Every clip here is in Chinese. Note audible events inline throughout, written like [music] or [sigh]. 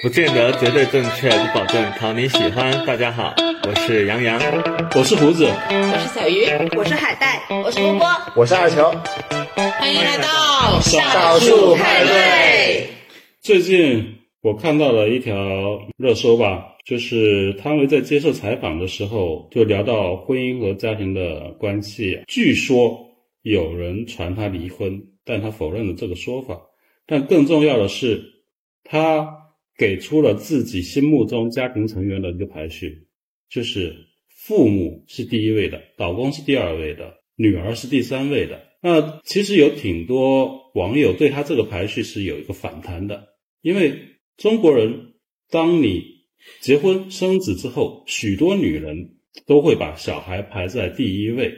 不见得绝对正确，不保证讨你喜欢。大家好，我是杨洋，我是胡子，我是小鱼，我是海带，我是波波，我是二球。欢迎来到少数派对。最近我看到了一条热搜吧，就是汤唯在接受采访的时候就聊到婚姻和家庭的关系，据说有人传他离婚，但他否认了这个说法。但更重要的是，他给出了自己心目中家庭成员的一个排序，就是父母是第一位的，老公是第二位的，女儿是第三位的。那其实有挺多网友对他这个排序是有一个反弹的，因为中国人，当你结婚生子之后，许多女人都会把小孩排在第一位。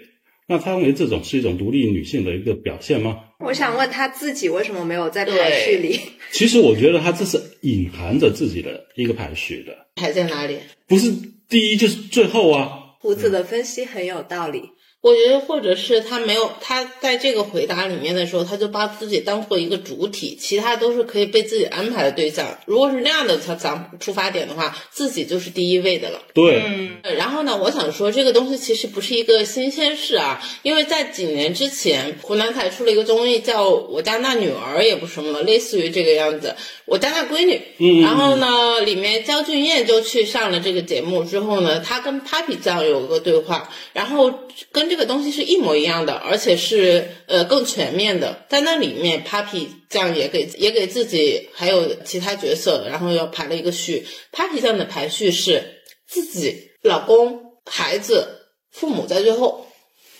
那他认为这种是一种独立女性的一个表现吗？我想问他自己为什么没有在排序里？[laughs] 其实我觉得他这是隐含着自己的一个排序的，排在哪里？不是第一就是最后啊。胡子的分析很有道理。我觉得，或者是他没有他在这个回答里面的时候，他就把自己当做一个主体，其他都是可以被自己安排的对象。如果是那样的他咱出发点的话，自己就是第一位的了。对，嗯。然后呢，我想说这个东西其实不是一个新鲜事啊，因为在几年之前，湖南台出了一个综艺，叫我家那女儿也不什么，类似于这个样子，我家那闺女。嗯。然后呢，里面焦俊艳就去上了这个节目之后呢，她跟 Papi 酱有个对话，然后跟。这个东西是一模一样的，而且是呃更全面的。在那里面，Papi 酱也给也给自己还有其他角色，然后要排了一个序。Papi 酱的排序是自己、老公、孩子、父母在最后。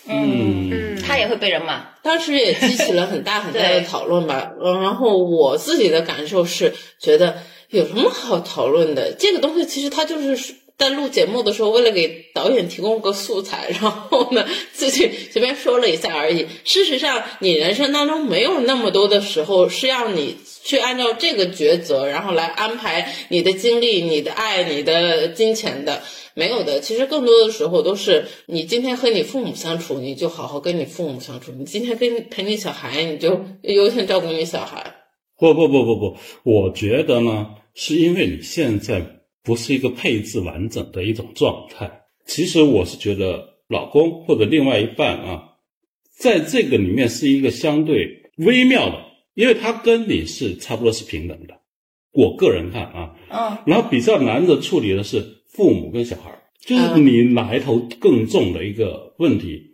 嗯嗯，他也会被人骂，当时也激起了很大很大的讨论吧。然后我自己的感受是觉得有什么好讨论的？这个东西其实它就是。在录节目的时候，为了给导演提供个素材，然后呢，自己随便说了一下而已。事实上，你人生当中没有那么多的时候是要你去按照这个抉择，然后来安排你的精力、你的爱、你的金钱的，没有的。其实更多的时候都是你今天和你父母相处，你就好好跟你父母相处；你今天跟陪你小孩，你就优先照顾你小孩。不不不不不，我觉得呢，是因为你现在。不是一个配置完整的一种状态。其实我是觉得，老公或者另外一半啊，在这个里面是一个相对微妙的，因为他跟你是差不多是平等的。我个人看啊，嗯，然后比较难的处理的是父母跟小孩，就是你哪一头更重的一个问题。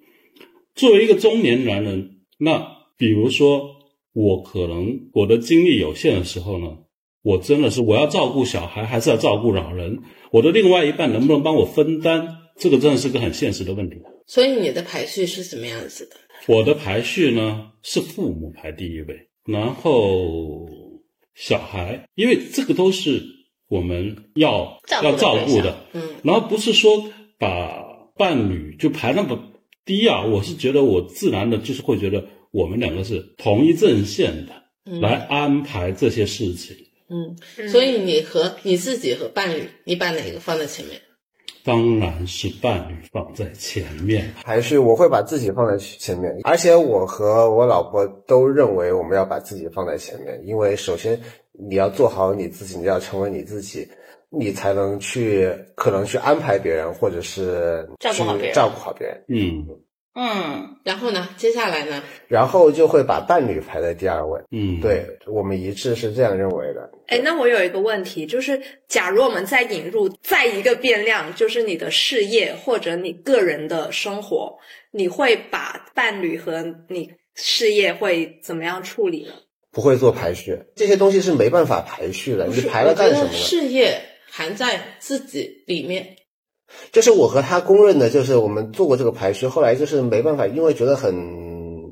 作为一个中年男人，那比如说我可能我的精力有限的时候呢。我真的是我要照顾小孩，还是要照顾老人？我的另外一半能不能帮我分担？这个真的是个很现实的问题。所以你的排序是什么样子的？我的排序呢是父母排第一位，然后小孩，因为这个都是我们要要照顾的。嗯，然后不是说把伴侣就排那么低啊，我是觉得我自然的就是会觉得我们两个是同一阵线的，来安排这些事情。嗯，所以你和你自己和伴侣，你把哪个放在前面？当然是伴侣放在前面，还是我会把自己放在前面。而且我和我老婆都认为我们要把自己放在前面，因为首先你要做好你自己，你要成为你自己，你才能去可能去安排别人，或者是照顾好别人，照顾好别人。嗯。嗯，然后呢？接下来呢？然后就会把伴侣排在第二位。嗯，对我们一致是这样认为的。哎，那我有一个问题，就是假如我们再引入再一个变量，就是你的事业或者你个人的生活，你会把伴侣和你事业会怎么样处理呢？不会做排序，这些东西是没办法排序的。你排了干什么呢？事业含在自己里面。就是我和他公认的，就是我们做过这个排序，后来就是没办法，因为觉得很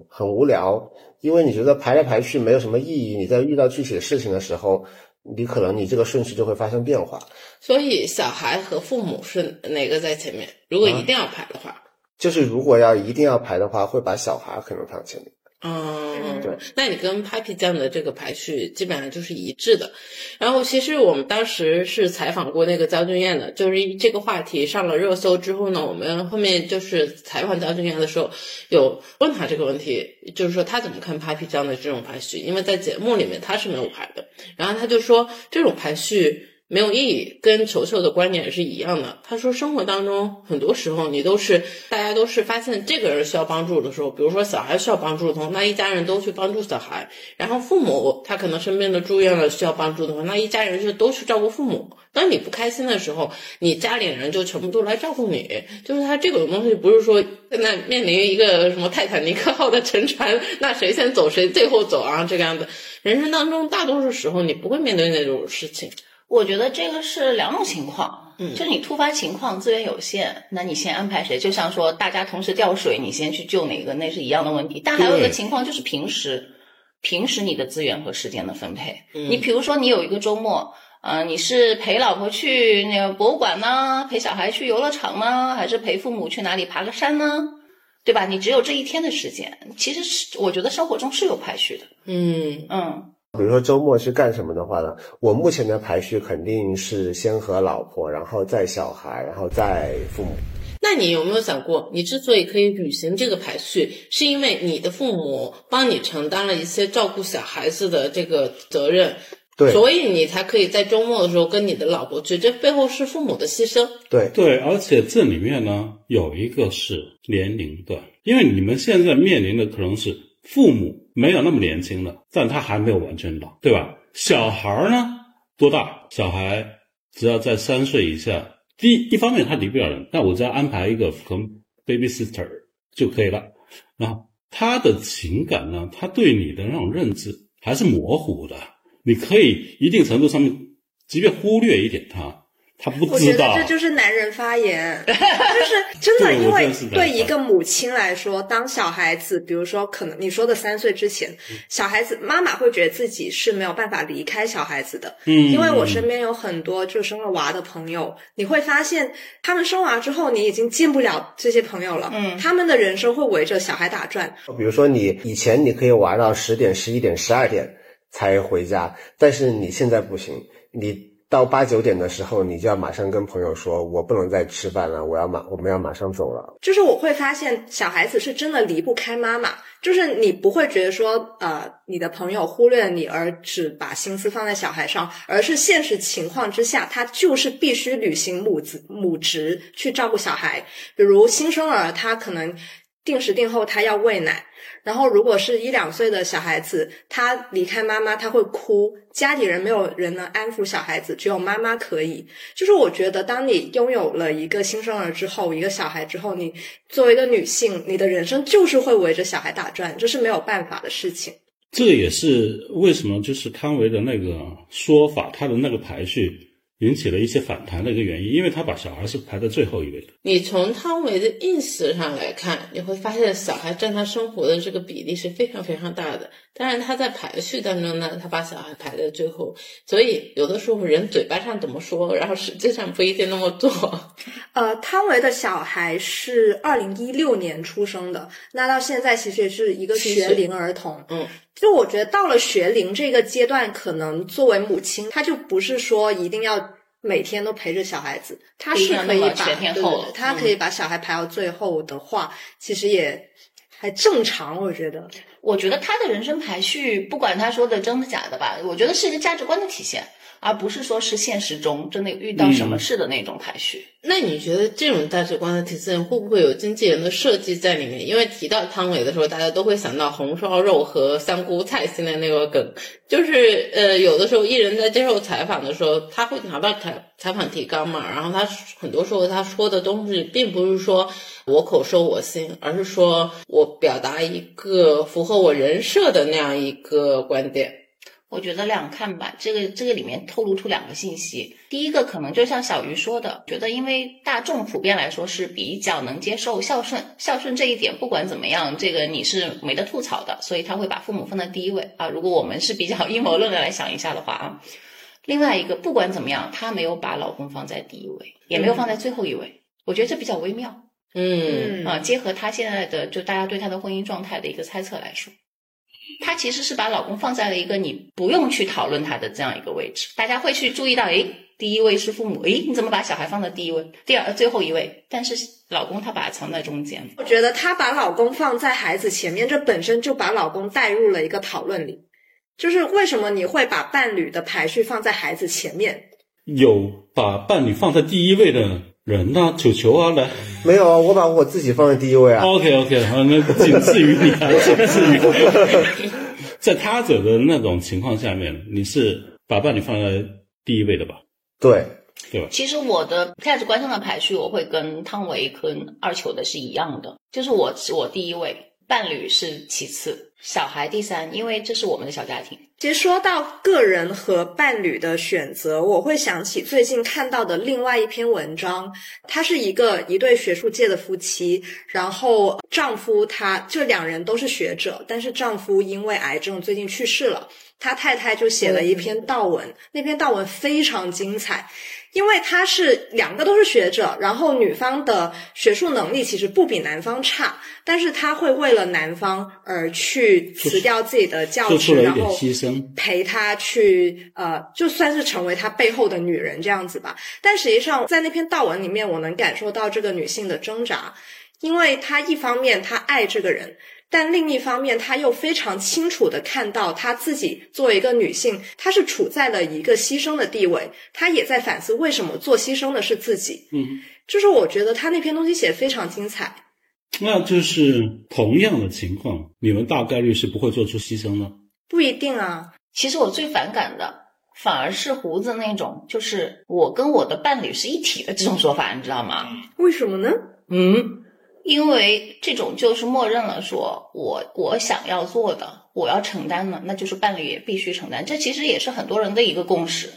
很无聊，因为你觉得排来排去没有什么意义，你在遇到具体的事情的时候，你可能你这个顺序就会发生变化。所以小孩和父母是哪个在前面？如果一定要排的话，就是如果要一定要排的话，会把小孩可能放前面。嗯，对，那你跟 Papi 酱的这个排序基本上就是一致的。然后其实我们当时是采访过那个焦俊艳的，就是这个话题上了热搜之后呢，我们后面就是采访焦俊艳的时候，有问他这个问题，就是说他怎么看 Papi 酱的这种排序，因为在节目里面他是没有排的，然后他就说这种排序。没有意义，跟球球的观点是一样的。他说，生活当中很多时候，你都是大家都是发现这个人需要帮助的时候，比如说小孩需要帮助的时候，那一家人都去帮助小孩；然后父母他可能生病了住院了需要帮助的话，那一家人就都去照顾父母。当你不开心的时候，你家里人就全部都来照顾你。就是他这种东西不是说那面临一个什么泰坦尼克号的沉船，那谁先走谁最后走啊这个样子。人生当中大多数时候你不会面对那种事情。我觉得这个是两种情况，嗯就是你突发情况资源有限，那你先安排谁？就像说大家同时掉水，你先去救哪个，那是一样的问题。但还有一个情况就是平时，平时你的资源和时间的分配，嗯你比如说你有一个周末。呃，你是陪老婆去那个博物馆呢，陪小孩去游乐场呢，还是陪父母去哪里爬个山呢？对吧？你只有这一天的时间，其实是我觉得生活中是有排序的。嗯嗯，比如说周末是干什么的话呢？我目前的排序肯定是先和老婆，然后再小孩，然后再父母。那你有没有想过，你之所以可以履行这个排序，是因为你的父母帮你承担了一些照顾小孩子的这个责任，对所以你才可以在周末的时候跟你的老婆去，这背后是父母的牺牲。对，对，而且这里面呢有一个是年龄段，因为你们现在面临的可能是父母没有那么年轻了，但他还没有完全老，对吧？小孩呢多大？小孩只要在三岁以下，第一一方面他离不了人，那我只要安排一个可能 babysitter 就可以了。然后他的情感呢，他对你的那种认知还是模糊的，你可以一定程度上面，即便忽略一点他，他不我觉得。这就是男人发言，[laughs] 就是真的，因为对一个母亲来说，当小孩子，比如说可能你说的三岁之前，嗯小孩子妈妈会觉得自己是没有办法离开小孩子的，嗯，因为我身边有很多就生了娃的朋友，你会发现他们生娃之后，你已经见不了这些朋友了，嗯他们的人生会围着小孩打转，比如说你以前你可以玩到十点、十一点、十二点才回家，但是你现在不行，你到八九点的时候，你就要马上跟朋友说，我不能再吃饭了，我要马我们要马上走了。就是我会发现小孩子是真的离不开妈妈，就是你不会觉得说呃你的朋友忽略你而只把心思放在小孩上，而是现实情况之下，他就是必须履行母子母职去照顾小孩，比如新生儿他可能定时定候他要喂奶。然后，如果是一两岁的小孩子，他离开妈妈，他会哭，家里人没有人能安抚小孩子，只有妈妈可以。就是我觉得，当你拥有了一个新生儿之后，一个小孩之后，你作为一个女性，你的人生就是会围着小孩打转，这是没有办法的事情。这也是为什么就是汤唯的那个说法，他的那个排序引起了一些反弹的一个原因，因为他把小孩是排在最后一位的。你从汤唯的 ins 上来看，你会发现小孩占他生活的这个比例是非常非常大的。当然，他在排序当中呢，他把小孩排在最后，所以有的时候人嘴巴上怎么说，然后实际上不一定那么做。呃，汤唯的小孩是二零一六年出生的，那到现在其实也是一个学龄儿童。嗯，就我觉得到了学龄这个阶段，可能作为母亲，她就不是说一定要每天都陪着小孩子，她是可以把对对对她可以把小孩排到最后的话，其实也还正常，我觉得。我觉得他的人生排序，不管他说的真的假的吧，我觉得是一个价值观的体现，而不是说是现实中真的遇到什么事的那种排序。那你觉得这种价值观的体现会不会有经纪人的设计在里面？因为提到汤唯的时候，大家都会想到红烧肉和香菇菜心的那个梗，就是呃，有的时候艺人在接受采访的时候，他会拿到采采访提纲嘛，然后他很多时候他说的东西，并不是说我口说我心，而是说我表达一个符合我人设的那样一个观点。我觉得两看吧，这个这个里面透露出两个信息。第一个可能就像小鱼说的，觉得因为大众普遍来说是比较能接受孝顺，孝顺这一点不管怎么样，这个你是没得吐槽的，所以他会把父母放在第一位啊。如果我们是比较 [laughs] 阴谋论的来想一下的话啊，另外一个不管怎么样，她没有把老公放在第一位，也没有放在最后一位，我觉得这比较微妙嗯啊。结合她现在的就大家对她的婚姻状态的一个猜测来说。他其实是把老公放在了一个你不用去讨论他的这样一个位置，大家会去注意到，诶，第一位是父母，诶，你怎么把小孩放在第一位？第二最后一位，但是老公他把它藏在中间。我觉得她把老公放在孩子前面，这本身就把老公带入了一个讨论里。就是为什么你会把伴侣的排序放在孩子前面？有把伴侣放在第一位的人呢、球球啊，来没有啊，我把我自己放在第一位啊。，OK OK，好，那仅次于你啊，[laughs] 仅次于，在他者的那种情况下面，你是把伴侣放在第一位的吧？对，对吧？其实我的价值观上的排序，我会跟汤唯跟二球的是一样的，就是我我第一位，伴侣是其次，小孩第三，因为这是我们的小家庭。其实说到个人和伴侣的选择，我会想起最近看到的另外一篇文章，他是一个一对学术界的夫妻，然后丈夫他就两人都是学者，但是丈夫因为癌症最近去世了，他太太就写了一篇悼文，那篇悼文非常精彩。因为他是两个都是学者，然后女方的学术能力其实不比男方差，但是他会为了男方而去辞掉自己的教职，然后牺牲。陪他去呃，就算是成为他背后的女人这样子吧。但实际上，在那篇悼文里面，我能感受到这个女性的挣扎，因为她一方面她爱这个人，但另一方面，她又非常清楚的看到她自己作为一个女性，她是处在了一个牺牲的地位，她也在反思为什么做牺牲的是自己。嗯，就是我觉得他那篇东西写得非常精彩。那就是同样的情况，你们大概率是不会做出牺牲的。不一定啊，其实我最反感的反而是胡子那种，就是我跟我的伴侣是一体的这种说法，你知道吗？为什么呢？嗯，因为这种就是默认了说我我想要做的，我要承担的，那就是伴侣也必须承担。这其实也是很多人的一个共识，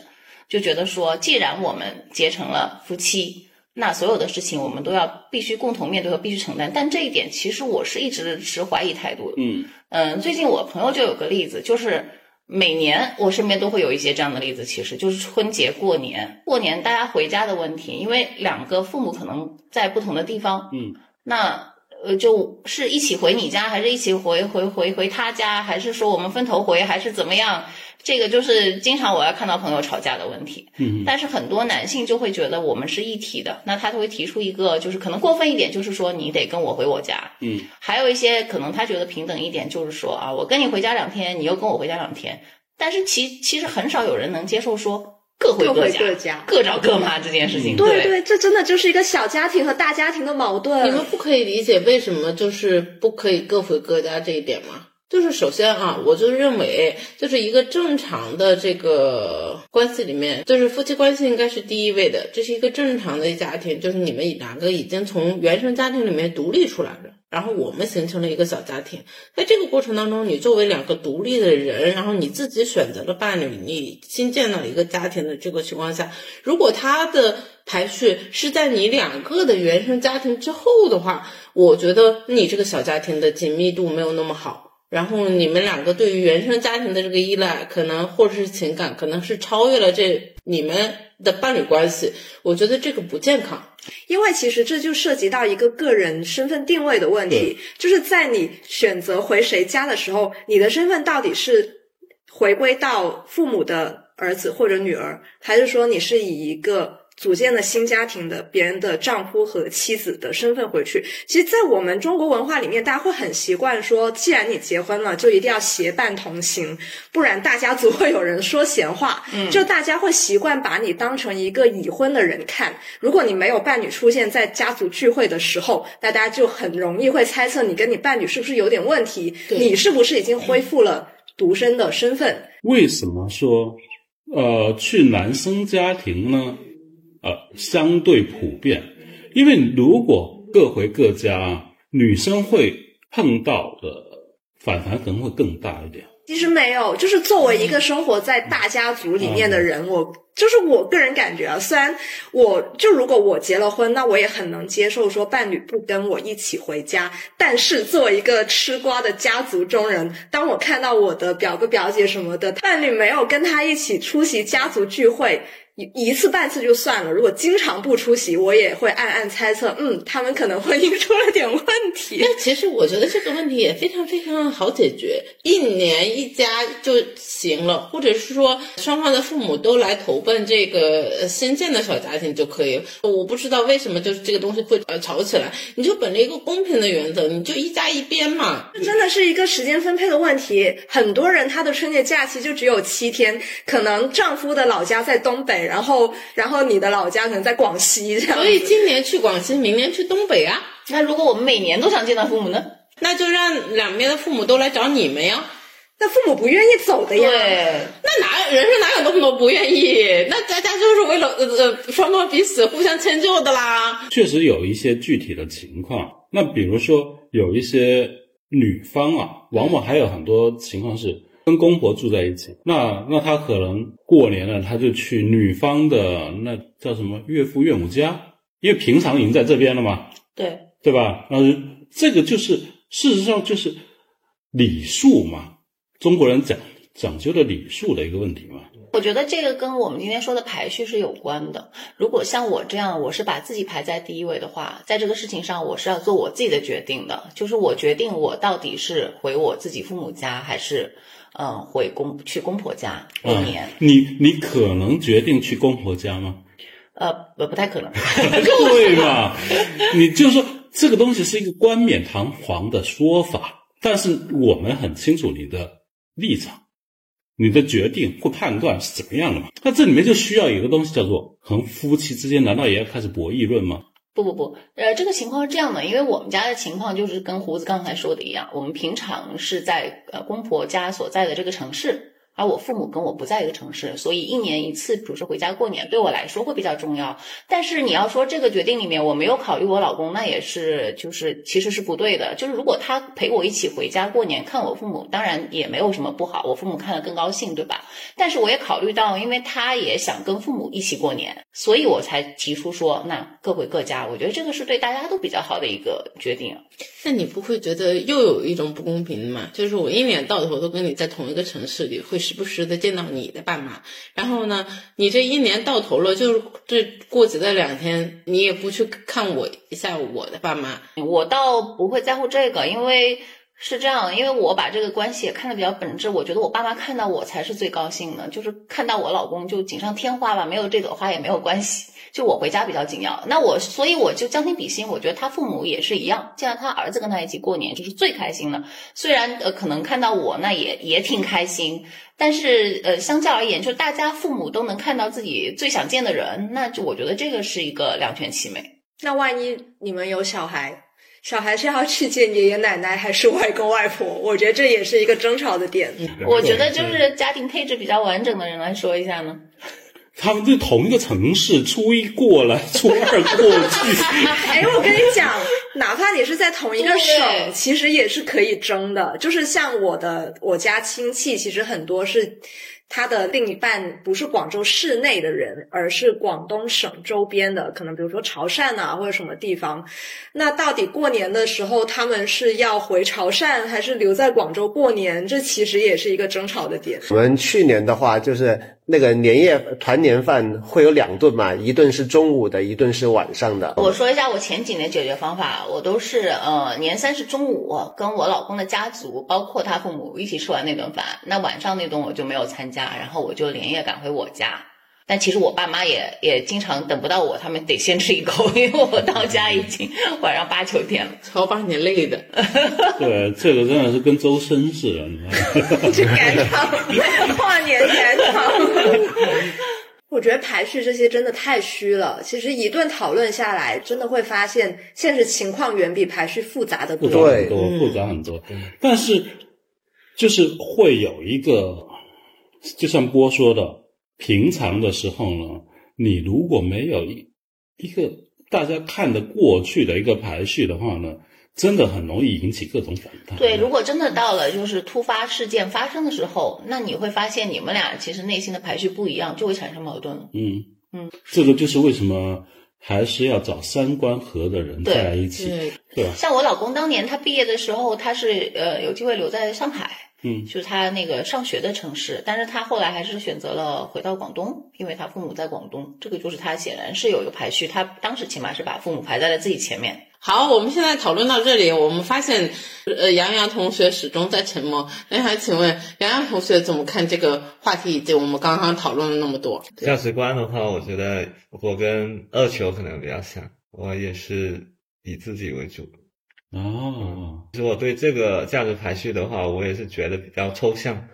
就觉得说，既然我们结成了夫妻。那所有的事情我们都要必须共同面对和必须承担，但这一点其实我是一直持怀疑态度的。嗯嗯，最近我朋友就有个例子，就是每年我身边都会有一些这样的例子，其实就是春节过年，过年大家回家的问题，因为两个父母可能在不同的地方，嗯，那呃就是一起回你家，还是一起回回回回他家，还是说我们分头回，还是怎么样？这个就是经常我要看到朋友吵架的问题。嗯但是很多男性就会觉得我们是一体的，那他就会提出一个就是可能过分一点，就是说你得跟我回我家，嗯，还有一些可能他觉得平等一点，就是说啊，我跟你回家两天，你又跟我回家两天。但是其其实很少有人能接受说各回各回家，各家各找各妈这件事情。对对，这真的就是一个小家庭和大家庭的矛盾。你们不可以理解为什么就是不可以各回各家这一点吗？就是首先啊，我就认为，就是一个正常的这个关系里面，就是夫妻关系应该是第一位的，这是一个正常的家庭，就是你们两个已经从原生家庭里面独立出来了，然后我们形成了一个小家庭，在这个过程当中，你作为两个独立的人，然后你自己选择了伴侣，你新建了一个家庭的这个情况下，如果他的排序是在你两个的原生家庭之后的话，我觉得你这个小家庭的紧密度没有那么好。然后你们两个对于原生家庭的这个依赖，可能或者是情感，可能是超越了这你们的伴侣关系。我觉得这个不健康。因为其实这就涉及到一个个人身份定位的问题，就是在你选择回谁家的时候，你的身份到底是回归到父母的儿子或者女儿，还是说你是以一个组建了新家庭的别人的丈夫和妻子的身份回去？其实，在我们中国文化里面，大家会很习惯说，既然你结婚了，就一定要携伴同行，不然大家族会有人说闲话。嗯，就大家会习惯把你当成一个已婚的人看。如果你没有伴侣出现在家族聚会的时候，大家就很容易会猜测你跟你伴侣是不是有点问题，你是不是已经恢复了独身的身份？为什么说呃去男生家庭呢？呃，相对普遍，因为如果各回各家，女生会碰到的反弹可能会更大一点。其实没有，就是作为一个生活在大家族里面的人，我就是我个人感觉啊，虽然我就如果我结了婚，那我也很能接受说伴侣不跟我一起回家，但是作为一个吃瓜的家族中人，当我看到我的表哥表姐什么的，伴侣没有跟他一起出席家族聚会。一一次半次就算了，如果经常不出席，我也会暗暗猜测，嗯，他们可能婚姻出了点问题。[laughs] 那其实我觉得这个问题也非常非常好解决，一年一家就行了，或者是说双方的父母都来投奔这个新建的小家庭就可以。我不知道为什么就是这个东西会呃吵起来，你就本着一个公平的原则，你就一家一边嘛。这真的是一个时间分配的问题。很多人他的春节假期就只有七天，可能丈夫的老家在东北，然后然后你的老家可能在广西，这样。所以今年去广西，明年去东北啊。那如果我们每年都想见到父母呢？那就让两边的父母都来找你们呀。那父母不愿意走的呀。对，那哪人生哪有那么多不愿意？那大家就是为了呃呃双方彼此互相迁就的啦。确实有一些具体的情况。那比如说有一些女方啊，往往还有很多情况是跟公婆住在一起，那那他可能过年了，他就去女方的那叫什么岳父岳母家，因为平常已经在这边了嘛，对，对吧？那，这个就是事实上就是礼数嘛，中国人讲讲究的礼数的一个问题嘛。我觉得这个跟我们今天说的排序是有关的。如果像我这样，我是把自己排在第一位的话，在这个事情上，我是要做我自己的决定的，就是我决定我到底是回我自己父母家，还是嗯回公去公婆家过年。你你可能决定去公婆家吗？呃，不不太可能。[laughs] 对嘛？你就是说这个东西是一个冠冕堂皇的说法，但是我们很清楚你的立场。你的决定或判断是怎么样的嘛？那这里面就需要一个东西叫做，和夫妻之间难道也要开始博弈论吗？不不不，呃，这个情况是这样的，因为我们家的情况就是跟胡子刚才说的一样，我们平常是在呃公婆家所在的这个城市。而我父母跟我不在一个城市，所以一年一次，比如说回家过年，对我来说会比较重要。但是你要说这个决定里面我没有考虑我老公，那也是就是其实是不对的。就是如果他陪我一起回家过年看我父母，当然也没有什么不好，我父母看了更高兴，对吧？但是我也考虑到，因为他也想跟父母一起过年，所以我才提出说那各回各家。我觉得这个是对大家都比较好的一个决定。那你不会觉得又有一种不公平吗？就是我一年到头都跟你在同一个城市里，会时不时的见到你的爸妈，然后呢，你这一年到头了，就是这过节的两天，你也不去看我一下我的爸妈。我倒不会在乎这个，因为是这样，因为我把这个关系也看得比较本质。我觉得我爸妈看到我才是最高兴的，就是看到我老公就锦上添花吧，没有这朵花也没有关系。就我回家比较紧要，那我所以我就将心比心，我觉得他父母也是一样，见到他儿子跟他一起过年就是最开心的。虽然呃可能看到我那也也挺开心，但是呃相较而言，就大家父母都能看到自己最想见的人，那就我觉得这个是一个两全其美。那万一你们有小孩，小孩是要去见爷爷奶奶还是外公外婆？我觉得这也是一个争吵的点。我觉得就是家庭配置比较完整的人来说一下呢。他们在同一个城市，初一过了，[laughs] 初二过去。[laughs] 哎，我跟你讲，哪怕你是在同一个省，其实也是可以争的。就是像我的我家亲戚，其实很多是他的另一半不是广州市内的人，而是广东省周边的，可能比如说潮汕啊或者什么地方。那到底过年的时候，他们是要回潮汕，还是留在广州过年？这其实也是一个争吵的点。我们去年的话，就是那个年夜团年饭会有两顿嘛，一顿是中午的，一顿是晚上的。我说一下我前几年解决方法，我都是呃年三十中午跟我老公的家族，包括他父母一起吃完那顿饭，那晚上那顿我就没有参加，然后我就连夜赶回我家。但其实我爸妈也也经常等不到我，他们得先吃一口，[laughs] 因为我到家已经晚上八九点了，超把你累的。[laughs] [laughs] 对，这个真的是跟周深似的，你看。去赶场，跨年赶场。我觉得排序这些真的太虚了。其实一顿讨论下来，真的会发现现实情况远比排序复杂的多。复杂很多，复杂很多。但是就是会有一个，就像波说的。平常的时候呢，你如果没有一一个大家看得过去的一个排序的话呢，真的很容易引起各种反弹。对，如果真的到了就是突发事件发生的时候，那你会发现你们俩其实内心的排序不一样，就会产生矛盾了。嗯嗯，这个就是为什么还是要找三观合的人在一起，对吧？像我老公当年他毕业的时候，他是呃有机会留在上海。嗯就是他那个上学的城市，但是他后来还是选择了回到广东，因为他父母在广东，这个就是他显然是有一个排序，他当时起码是把父母排在了自己前面。好，我们现在讨论到这里，我们发现，呃，杨洋同学始终在沉默。那还请问杨洋同学怎么看这个话题，以及我们刚刚讨论了那么多？价值观的话，我觉得我跟二球可能比较像，我也是以自己为主。哦，其实我对这个价值排序的话，我也是觉得比较抽象。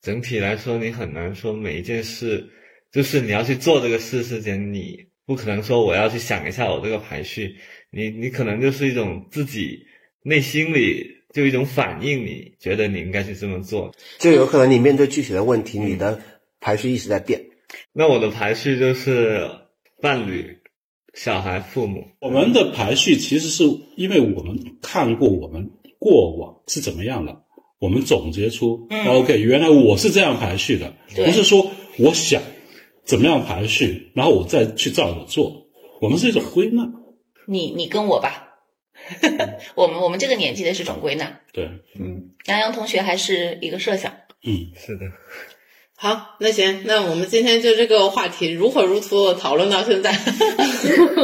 整体来说，你很难说每一件事，就是你要去做这个事之前，你不可能说我要去想一下我这个排序，你你可能就是一种自己内心里就一种反应，你觉得你应该去这么做。就有可能你面对具体的问题，你的排序一直在变。那我的排序就是伴侣、小孩、父母。我们的排序其实是因为我们看过我们过往是怎么样的，我们总结出、OK，原来我是这样排序的，不是说我想怎么样排序，然后我再去照着做。我们是一种归纳，你你跟我吧，[laughs] 我们我们这个年纪的是种归纳。对，嗯。杨洋同学还是一个设想，嗯，是的，好，那行，那我们今天就这个话题如火如荼的讨论到现在，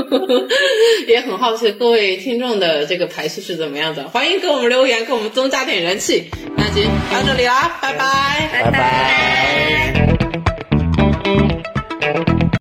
[laughs] 也很好奇各位听众的这个排序是怎么样的，欢迎给我们留言，给我们增加点人气。那行到这里啦，拜拜。拜拜。